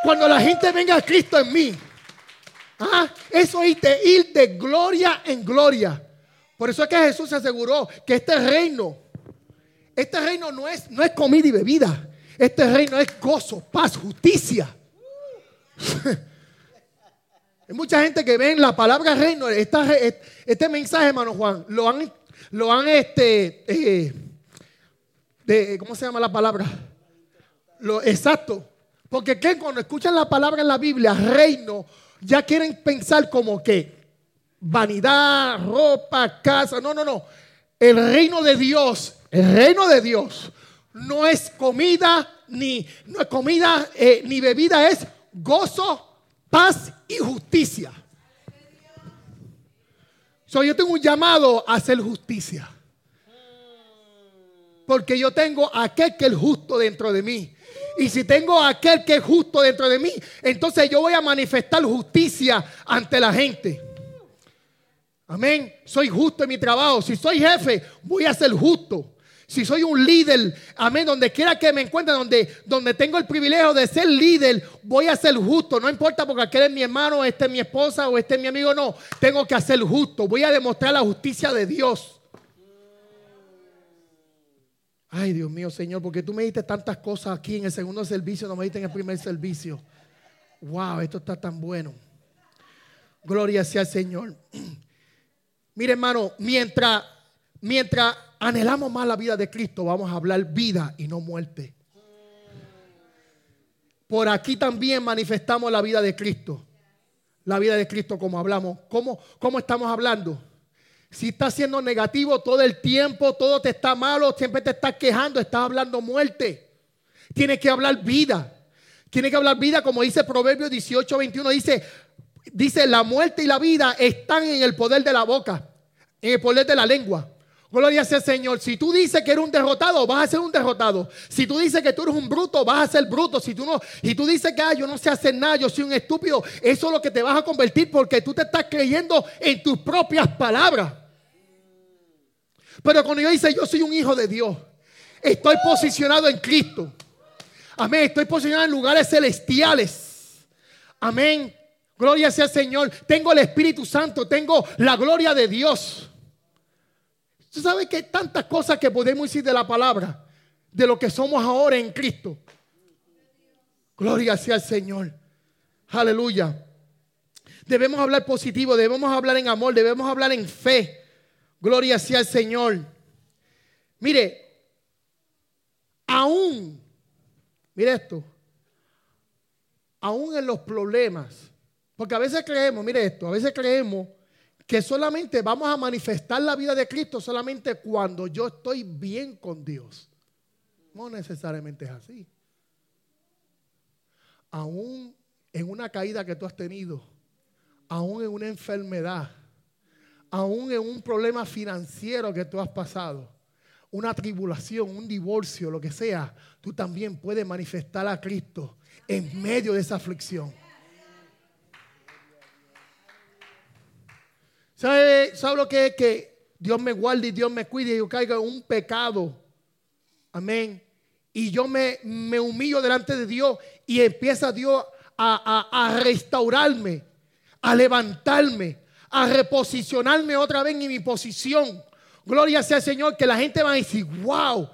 Cuando la gente venga a Cristo en mí. ¿Ah? Eso es de ir de gloria en gloria. Por eso es que Jesús se aseguró que este reino este reino no es, no es comida y bebida. Este reino es gozo, paz, justicia. Hay mucha gente que ve en la palabra reino, este mensaje, hermano Juan, lo han, lo han este, eh, de, ¿cómo se llama la palabra? Lo, exacto. Porque cuando escuchan la palabra en la Biblia, reino, ya quieren pensar como que vanidad, ropa, casa. No, no, no. El reino de Dios el reino de Dios no es comida ni no es comida eh, ni bebida, es gozo, paz y justicia. So, yo tengo un llamado a hacer justicia. Porque yo tengo aquel que es justo dentro de mí. Y si tengo aquel que es justo dentro de mí, entonces yo voy a manifestar justicia ante la gente. Amén. Soy justo en mi trabajo. Si soy jefe, voy a ser justo si soy un líder, amén, donde quiera que me encuentre, donde, donde tengo el privilegio de ser líder, voy a ser justo. No importa porque aquel es mi hermano, este es mi esposa o este es mi amigo, no. Tengo que hacer justo. Voy a demostrar la justicia de Dios. Ay, Dios mío, Señor, porque tú me diste tantas cosas aquí en el segundo servicio, no me diste en el primer servicio. Wow, esto está tan bueno. Gloria sea al Señor. Mire, hermano, mientras, mientras anhelamos más la vida de Cristo, vamos a hablar vida y no muerte. Por aquí también manifestamos la vida de Cristo. La vida de Cristo como hablamos. ¿Cómo, cómo estamos hablando? Si estás siendo negativo todo el tiempo, todo te está malo, siempre te estás quejando, estás hablando muerte. Tienes que hablar vida. Tienes que hablar vida, como dice Proverbios 18, 21, dice, dice, la muerte y la vida están en el poder de la boca, en el poder de la lengua. Gloria sea Señor. Si tú dices que eres un derrotado, vas a ser un derrotado. Si tú dices que tú eres un bruto, vas a ser bruto. Si tú no, y tú dices que yo no sé hacer nada, yo soy un estúpido, eso es lo que te vas a convertir porque tú te estás creyendo en tus propias palabras. Pero cuando yo dice yo soy un hijo de Dios, estoy posicionado en Cristo. Amén. Estoy posicionado en lugares celestiales. Amén. Gloria sea Señor. Tengo el Espíritu Santo, tengo la gloria de Dios. Usted sabe que hay tantas cosas que podemos decir de la palabra, de lo que somos ahora en Cristo. Gloria sea al Señor. Aleluya. Debemos hablar positivo, debemos hablar en amor, debemos hablar en fe. Gloria sea al Señor. Mire, aún, mire esto, aún en los problemas, porque a veces creemos, mire esto, a veces creemos que solamente vamos a manifestar la vida de Cristo solamente cuando yo estoy bien con Dios. No necesariamente es así. Aún en una caída que tú has tenido, aún en una enfermedad, aún en un problema financiero que tú has pasado, una tribulación, un divorcio, lo que sea, tú también puedes manifestar a Cristo en medio de esa aflicción. ¿Sabe, ¿Sabe, lo que es que Dios me guarde y Dios me cuide y yo caiga en un pecado? Amén. Y yo me, me humillo delante de Dios y empieza Dios a, a restaurarme, a levantarme, a reposicionarme otra vez en mi posición. Gloria sea Señor, que la gente va a decir, wow,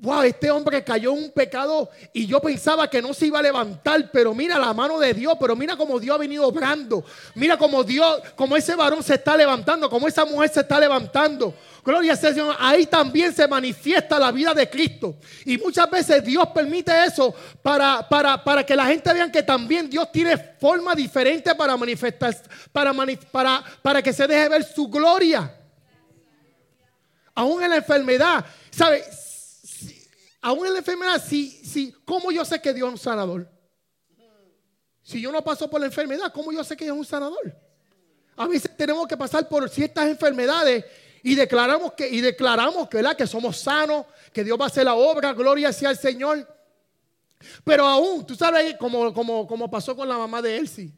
wow, este hombre cayó en un pecado y yo pensaba que no se iba a levantar, pero mira la mano de Dios, pero mira cómo Dios ha venido obrando, mira cómo Dios, como ese varón se está levantando, como esa mujer se está levantando. Gloria sea Señor, ahí también se manifiesta la vida de Cristo. Y muchas veces Dios permite eso para, para, para que la gente vea que también Dios tiene forma diferente para manifestar, para, para, para que se deje ver su gloria. Aún en la enfermedad, ¿sabes? Aún en la enfermedad, si, si, ¿cómo yo sé que Dios es un sanador? Si yo no paso por la enfermedad, ¿cómo yo sé que Dios es un sanador? A veces tenemos que pasar por ciertas enfermedades y declaramos que, y declaramos que, que somos sanos, que Dios va a hacer la obra, gloria sea al Señor. Pero aún, tú sabes, como, como, como pasó con la mamá de Elsie.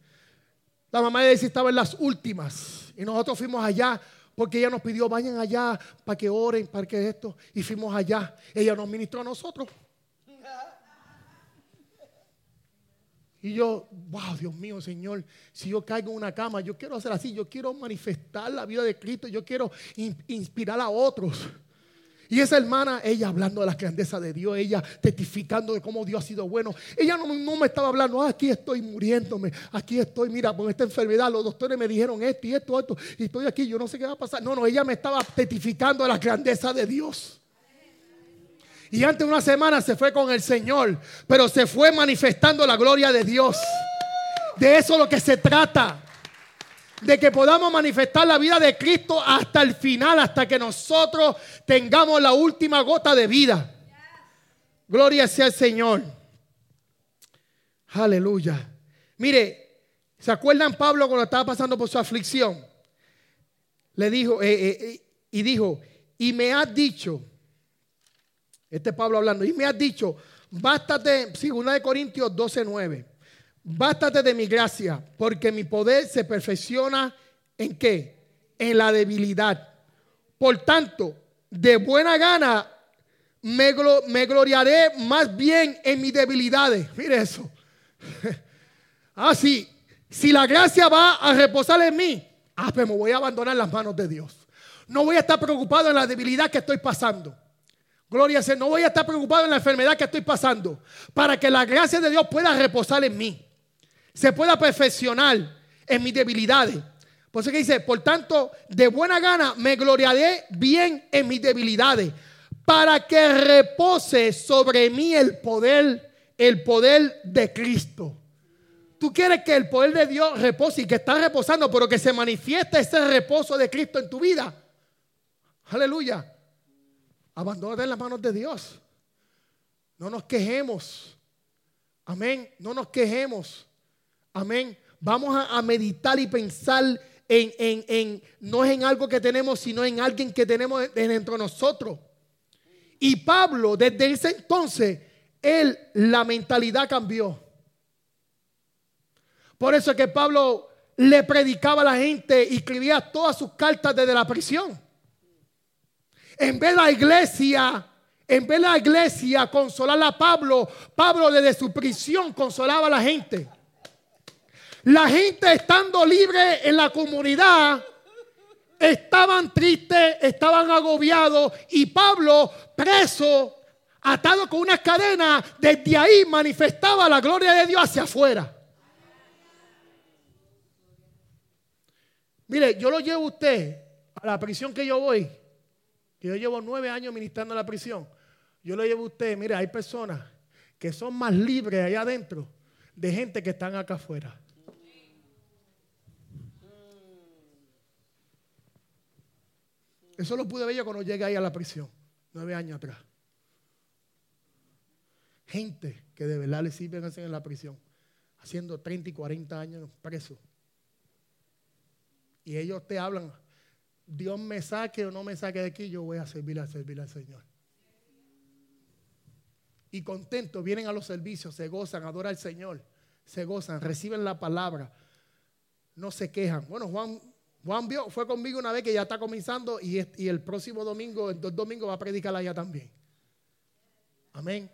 La mamá de Elsie estaba en las últimas y nosotros fuimos allá porque ella nos pidió, vayan allá para que oren, para que esto. Y fuimos allá. Ella nos ministró a nosotros. Y yo, wow, Dios mío, Señor, si yo caigo en una cama, yo quiero hacer así, yo quiero manifestar la vida de Cristo, yo quiero inspirar a otros. Y esa hermana, ella hablando de la grandeza de Dios, ella testificando de cómo Dios ha sido bueno. Ella no, me estaba hablando, ah, aquí estoy muriéndome, aquí estoy, mira, con esta enfermedad, los doctores me dijeron esto y esto, esto, y estoy aquí, yo no sé qué va a pasar. No, no, ella me estaba testificando de la grandeza de Dios. Y antes de una semana se fue con el Señor, pero se fue manifestando la gloria de Dios. De eso es lo que se trata de que podamos manifestar la vida de Cristo hasta el final, hasta que nosotros tengamos la última gota de vida. Gloria sea al Señor. Aleluya. Mire, ¿se acuerdan Pablo cuando estaba pasando por su aflicción? Le dijo, eh, eh, eh, y dijo, y me has dicho, este Pablo hablando, y me has dicho, bástate, de Corintios 12, 9 Bástate de mi gracia, porque mi poder se perfecciona en qué? En la debilidad. Por tanto, de buena gana me, gloriaré más bien en mis debilidades. Mire eso. ah, sí. Si la gracia va a reposar en mí, ah, pues me voy a abandonar las manos de Dios. No voy a estar preocupado en la debilidad que estoy pasando. Gloria a no voy a estar preocupado en la enfermedad que estoy pasando. Para que la gracia de Dios pueda reposar en mí se pueda perfeccionar en mis debilidades. Por eso que dice, por tanto, de buena gana me gloriaré bien en mis debilidades, para que repose sobre mí el poder, el poder de Cristo. Tú quieres que el poder de Dios repose y que está reposando, pero que se manifieste ese reposo de Cristo en tu vida. Aleluya. Abandónate en las manos de Dios. No nos quejemos. Amén. No nos quejemos. Amén. Vamos a, meditar y pensar en, en, no es en algo que tenemos, sino en alguien que tenemos dentro de nosotros. Y Pablo, desde ese entonces, él, la mentalidad cambió. Por eso es que Pablo le predicaba a la gente y escribía todas sus cartas desde la prisión. En vez de la iglesia, en vez de la iglesia consolar a Pablo, Pablo desde su prisión consolaba a la gente. La gente estando libre en la comunidad, estaban tristes, estaban agobiados y Pablo preso, atado con unas cadenas, desde ahí manifestaba la gloria de Dios hacia afuera. Mire, yo lo llevo a usted a la prisión que yo voy, que yo llevo nueve años ministrando en la prisión. Yo lo llevo a usted, mire, hay personas que son más libres allá adentro de gente que están acá afuera. Eso lo pude ver yo cuando llegué ahí a la prisión, nueve años atrás. Gente que de verdad le sirven en la prisión, haciendo 30 y 40 años presos. Y ellos te hablan, Dios me saque o no me saque de aquí, yo voy a servir a servir al Señor. Y contentos vienen a los servicios, se gozan, adoran al Señor, se gozan, reciben la palabra, no se quejan. Bueno, Juan, Juan vio, fue conmigo una vez que ya está comenzando y, el próximo domingo, el dos domingos va a predicar allá también. Amén.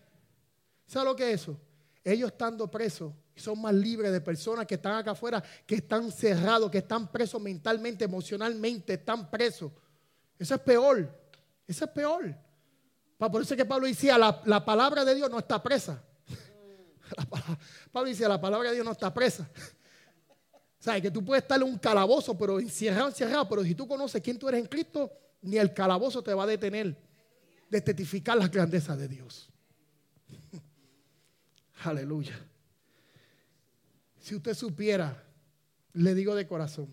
¿Sabe lo que es eso? Ellos estando presos son más libres de personas que están acá afuera, que están cerrados, que están presos mentalmente, emocionalmente, están presos. Eso es peor. Eso es peor. Por eso es que Pablo decía, la, palabra de Dios no está presa. Pablo decía, la palabra de Dios no está presa. ¿Sabes? Que tú puedes estar en un calabozo, pero encerrado, encerrado. Pero si tú conoces quién tú eres en Cristo, ni el calabozo te va a detener de testificar la grandeza de Dios. Aleluya. Si usted supiera, le digo de corazón,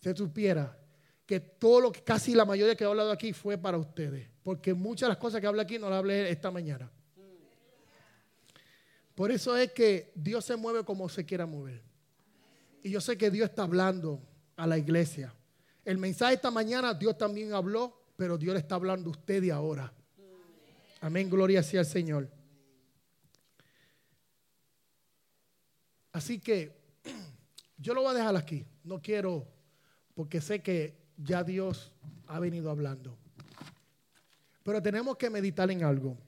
si usted supiera que todo lo que casi la mayoría que he hablado aquí fue para ustedes, porque muchas de las cosas que hablé aquí no las hablé esta mañana. Por eso es que Dios se mueve como se quiera mover. Y yo sé que Dios está hablando a la iglesia. El mensaje esta mañana Dios también habló, pero Dios le está hablando a usted y ahora. Amén, gloria sea al Señor. Así que yo lo voy a dejar aquí. No quiero, porque sé que ya Dios ha venido hablando. Pero tenemos que meditar en algo.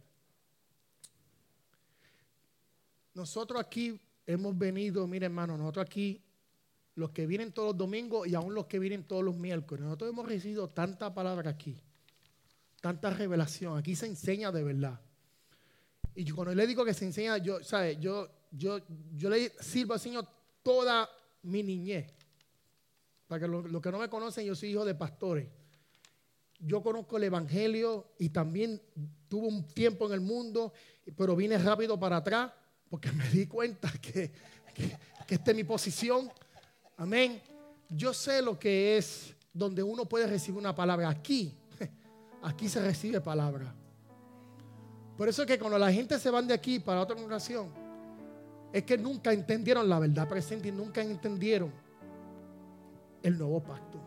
Nosotros aquí hemos venido, mire hermano, nosotros aquí, los que vienen todos los domingos y aún los que vienen todos los miércoles, nosotros hemos recibido tanta palabra aquí, tanta revelación. Aquí se enseña de verdad. Y cuando le digo que se enseña, yo, ¿sabe? Yo yo, yo le sirvo al Señor toda mi niñez. Para que los que no me conocen, yo soy hijo de pastores. Yo conozco el Evangelio y también tuve un tiempo en el mundo, pero vine rápido para atrás porque me di cuenta que, que, que esta es mi posición. Amén. Yo sé lo que es donde uno puede recibir una palabra. Aquí, aquí se recibe palabra. Por eso es que cuando la gente se van de aquí para otra congregación, es que nunca entendieron la verdad presente y nunca entendieron el nuevo pacto.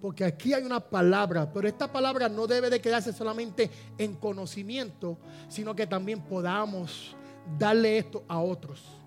Porque aquí hay una palabra, pero esta palabra no debe de quedarse solamente en conocimiento, sino que también podamos darle esto a otros.